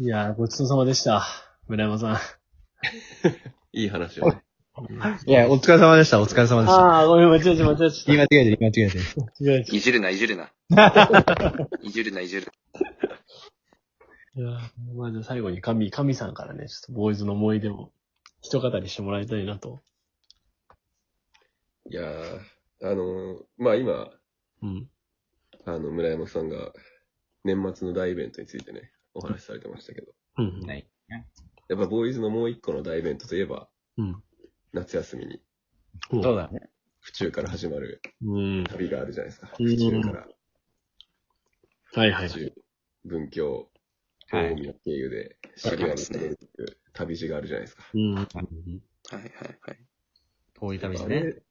いやー、ごちそうさまでした。村山さん。いい話をね。いや、お疲れ様でした、お疲れ様でした。ああ、ごめん、間違えた、間違え言い間違えてる、言い間違えてる。た。間違えた。いじるな、いじるな。いじるな、いじるいやーまず最後に神、神さんからね、ちょっとボーイズの思い出を一語りしてもらいたいなと。いやー、あのーまあ今、うん。あの、村山さんが年末の大イベントについてね、お話しされてましたけど、うん。ない。やっぱボーイズのもう一個の大イベントといえば、うん。夏休みにうんそうだね。府中から始まるうん。旅があるじゃないですか。うん府中からはいはい府。中、文京、はい大宮経由で渋谷に行く旅路があるじゃないですか。うん。はいはいはい。遠い旅あしてね。れ、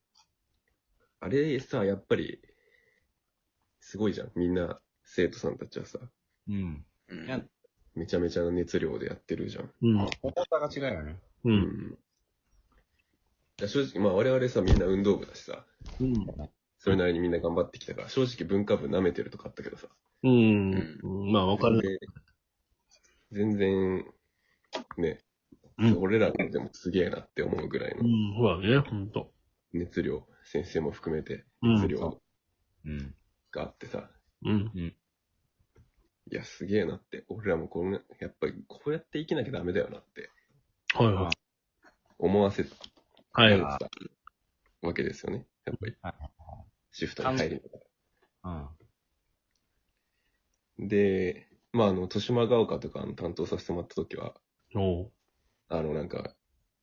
あれさ、やっぱり、すごいじゃん。みんな、生徒さんたちはさ、うん。うんいやめちゃめちゃな熱量でやってるじゃん。うん。重さが違うよね。う。うんん。いや正直、まあ我々さ、みんな運動部だしさ、うん。それなりにみんな頑張ってきたから、正直文化部舐めてるとかあったけどさ。うん。まあ、わかる。で全然、ね、うん俺らでもすげえなって思うぐらいうのん。そうだね、ほんと。熱量、先生も含めてうん熱量うん。があってさ、うん。いや、すげえなって。俺らもこんな、やっぱりこうやって生きなきゃダメだよなってはいはい。思わせはい。たわけですよね。やっぱりはい。シフトに入りながうん。ら。で、まあ、あの、豊島が丘とかの担当させてもらった時は、おうあの、なんか、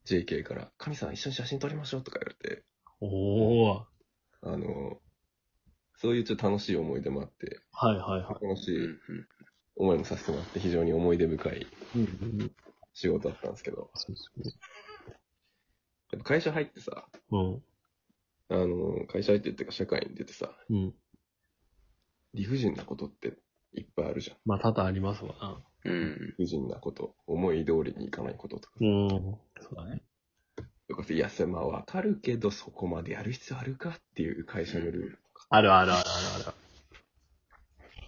JK から、神さん一緒に写真撮りましょうとか言われて、おー。あの、そういうちょっと楽しい思い出もあって、はいはいは楽しいうんうん思いもさせてもらって、非常に思い出深いい。うん。仕事だったんですけど、そうそやっぱ会社入ってさ、う。うん。あの、会社入ってっていうか社会に出てさ、うん。理不尽なことっていっぱいあるじゃん。まあ、多々ありますわな。うん。理不尽なこと、思い通りにいかないこととか。うん。そうだね。とかいや、それまあわかるけど、そこまでやる必要あるかっていう会社のルールとか、あるあるあるある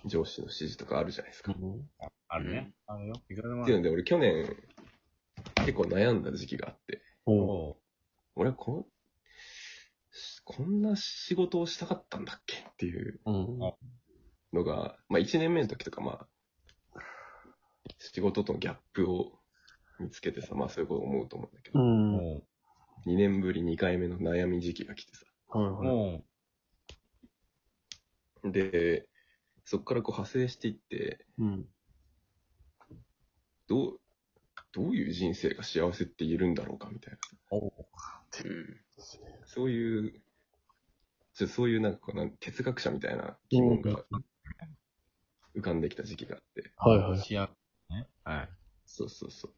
上司の指示とかあるじゃないですか。あ。ああるね。あるよ。いくらでも。っていうので、俺去年、結構悩んだ時期があって、おう。おう俺こ、こんな仕事をしたかったんだっけっていううん。のが、まあ1年目の時とかまあ、仕事とのギャップを見つけてさ、まあそういうこと思うと思うんだけど、うん。はいおう2年ぶり2回目の悩み時期が来てさ、はい。で、そこからこう派生していって、うん。どう、どういう人生が幸せって言えるんだろうかみたいな。おううんそういう、ちょそういうなんかこうなん哲学者みたいな疑問が浮かんできた時期があって。はいはい。幸せね。はい。そうそうそ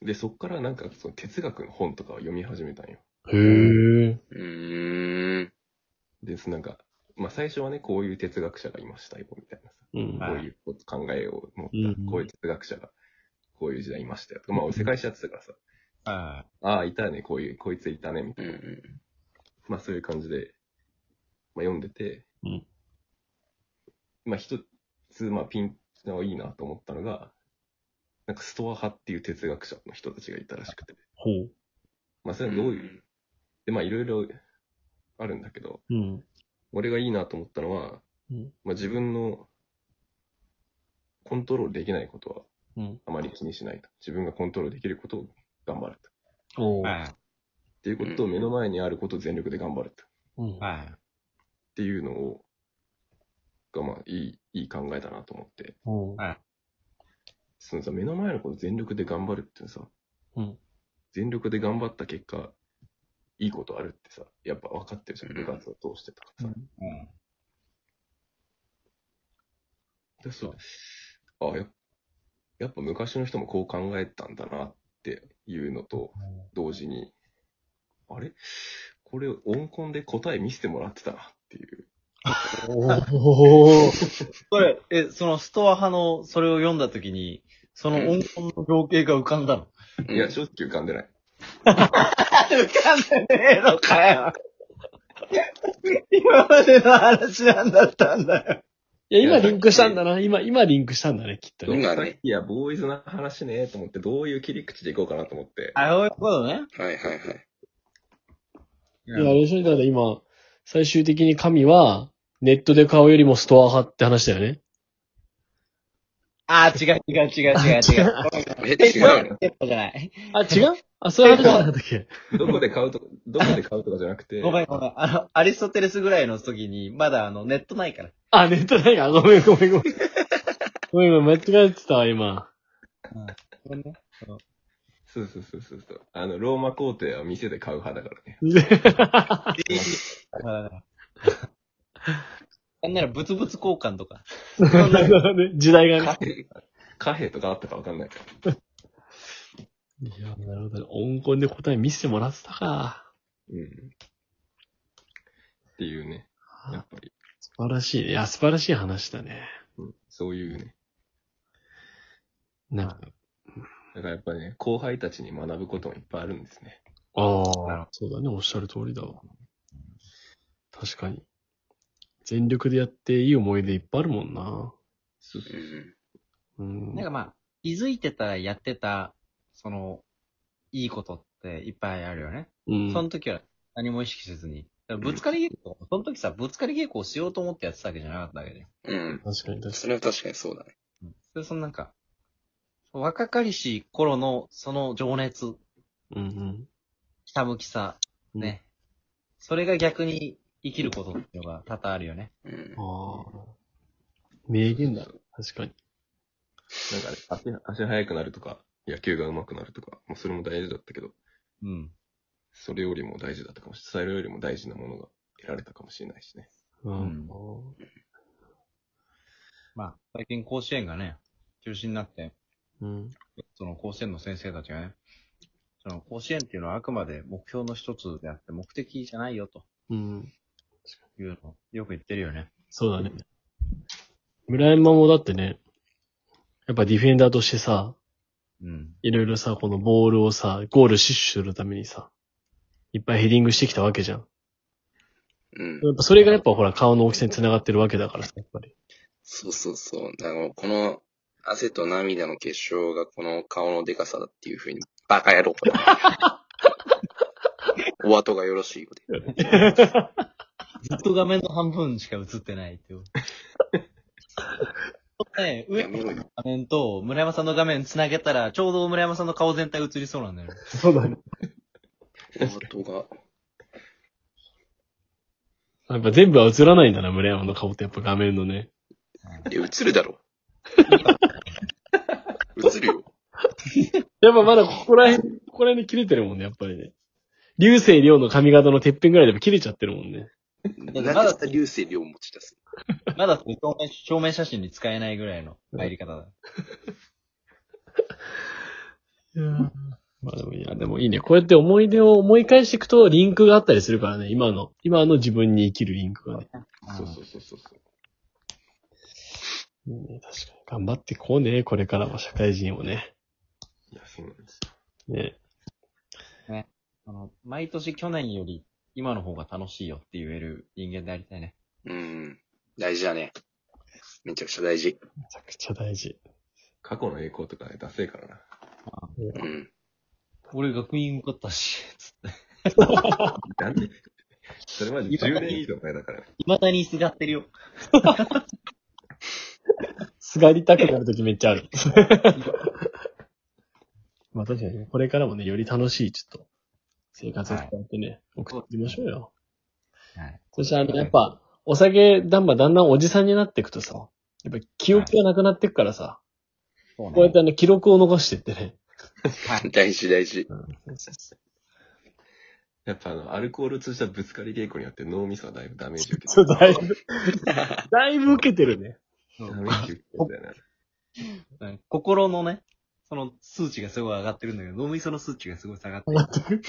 う。で、そっからなんかその哲学の本とかを読み始めたんよ。へえ。うーん。で、そなんか、まあ最初はね、こういう哲学者がいましたよ、みたいなさ。うん。はいこういう考えを持っうんた、こういう哲学者が、こういう時代いましたよ。まあ俺世界史やってたからさ、はああ、いたね、こういう、こいついたね、みたいな。まあそういう感じで、まあ読んでて、うんまあ一つ、まあピンのいいなと思ったのが、なんかストア派っていう哲学者の人たちがいたらしくて、ほう。まあそれはどういう、で、まあいろいろあるんだけど、うん。俺がいいなと思ったのは、うん。まあ自分のコントロールできないことはうん。あまり気にしないと。自分がコントロールできることを頑張ると。っていうことと、うん目の前にあることを全力で頑張ると。うんい。。はい。っていうのを、がまあいい、いい考えだなと思って。そのさ、目の前のこと全力で頑張るってさ、うん。全力で頑張った結果、いいことあるってさ、やっぱ分かってるじゃん。うん部活を通してたからさ。うん。でそう。あや、やっぱ昔の人もこう考えたんだなっていうのと、同時に、あれ？これ音コンで答え見せてもらってたなっていう。おお。それ、え、そのストア派の、それを読んだときに、その音符の情景が浮かんだの？いや、正直浮かんでない。浮かんでねえのかよ。今までの話なんだったんだよ。いや、今リンクしたんだな。今、今リンクしたんだね、きっとね。今ねさっきや、ボーイズの話ね、と思って、どういう切り口でいこうかなと思って。あ、そういうことね。はいはいはい。いや、あれでしょだから今、最終的に神は、ネットで買うよりもストア派って話だよね。あー、違う違う違う違う違う。え、違うのペットじゃない。あ、違う？あ、そういう話なんだったっけ？どこで買うとか、どこで買うとかじゃなくて、ごめんごめん。あの、アリストテレスぐらいの時に、まだあの、ネットないから。あ、ネットないか。ごめんごめんごめん。ごめんごめん、間違えてたわ、今。ごめんね。そうそうそうそうそう。あの、ローマ皇帝は店で買う派だからね。なんなら、物々交換とか。なるほどね時代がね。貨幣、とかあったかわかんないから。いや、なるほどね。音根で答え見せてもらってたか。うん。っていうね。やっぱり、素晴らしいね。いや、素晴らしい話だね。うん、そういうね。なんか、だからやっぱね、後輩たちに学ぶこともいっぱいあるんですね。ああ、そうだね。おっしゃる通りだわ。確かに。全力でやっていい思い出いっぱいあるもんな。そうそううん。うん。なんかまあ、気づいてたらやってた、その、いいことっていっぱいあるよね。うん。その時は何も意識せずに。ぶつかり稽古、その時さ、ぶつかり稽古をしようと思ってやってたわけじゃなかったわけで。うん。確かに確かそれは確かにそうだね。うん。それそのなんか、若かりし頃のその情熱、に。うんひたむきさ、うん。ね。それが逆に生きることっていうのが多々あるよね。うん。ああ。名言だ。確かに。なんかね、足、足速くなるとか、野球が上手くなるとか、もうそれも大事だったけど、うん。それよりも大事だったかもしれない。それよりも大事なものが得られたかもしれないしね。うん。まあ、最近甲子園がね、中止になって、うん。その甲子園の先生たちがね、その甲子園っていうのはあくまで目標の一つであって目的じゃないよとうん。いうのをよく言ってるよね。そうだね。村山もだってね、やっぱディフェンダーとしてさ、うん。いろいろさ、このボールをさ、ゴール死守するためにさ、いっぱいヘディングしてきたわけじゃん。うん。やっぱそれがやっぱほら顔の大きさに繋がってるわけだからさ、やっぱり。そうそうそう。あの、この汗と涙の結晶がこの顔のデカさだっていうふうに、バカ野郎。お後がよろしいようで。ずっと画面の半分しか映ってないっていう。ね、上の。画面と村山さんの画面繋げたら、ちょうど村山さんの顔全体映りそうなんだよね。そうだね。お後が。やっぱ全部は映らないんだな、村山の顔ってやっぱ画面のね。いや、映るだろ。映るよ。やっぱまだここら辺、ここら辺で切れてるもんね、やっぱりね。流星涼の髪型のてっぺんぐらいでも切れちゃってるもんね。なんでまた流星量持ち出すまだ正面正面写真に使えないぐらいの入り方だ。いやまあでもいや、でもいいね。こうやって思い出を思い返していくとリンクがあったりするからね、今の、今の自分に生きるリンクがね。そうそうそうそうそう。いいね、確かに。頑張ってこうね、これからも社会人をね。いや、そうなんですよ。ね。あの、毎年去年より今の方が楽しいよって言える人間でありたいね。うん。大事だね。めちゃくちゃ大事。めちゃくちゃ大事。過去の栄光とかね、ダセえからな。うん。俺学院受かったし、つって。なんでそれまで10年以上前だからね。未だにすがってるよ。すがりたくなるときめっちゃある。まあ確かに、これからもね、より楽しい、ちょっと、生活を使ってね、送っていきましょうよ。はい。そしてあの、やっぱ、お酒、だんだんだんだんおじさんになっていくとさ、やっぱ記憶がなくなっていくからさ、そうねこうやってあの、記録を残していってね。大事大事。やっぱあの、アルコール通じたぶつかり稽古によって脳みそはだいぶダメージ受けてそう、だいぶ、だいぶ受けてるね。そうダメージ受けてるんだよな。うん心のね、その数値がすごい上がってるんだけど、脳みその数値がすごい下がってる。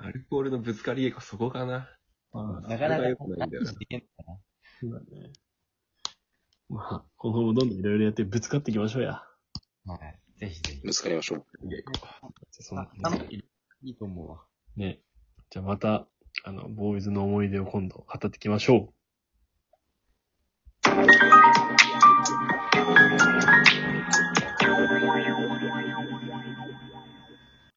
アルコールのぶつかり稽古そこかな。うんそなかなか良くないんだよなね。まあ、今後もどんどんいろいろやってぶつかっていきましょうや。はい。ぜひぜひ。ぶつかりましょう。稽古そんなあ感じでいいと思うわ。ね。じゃあまた、あの、ボーイズの思い出を今度語っていきましょう。う。you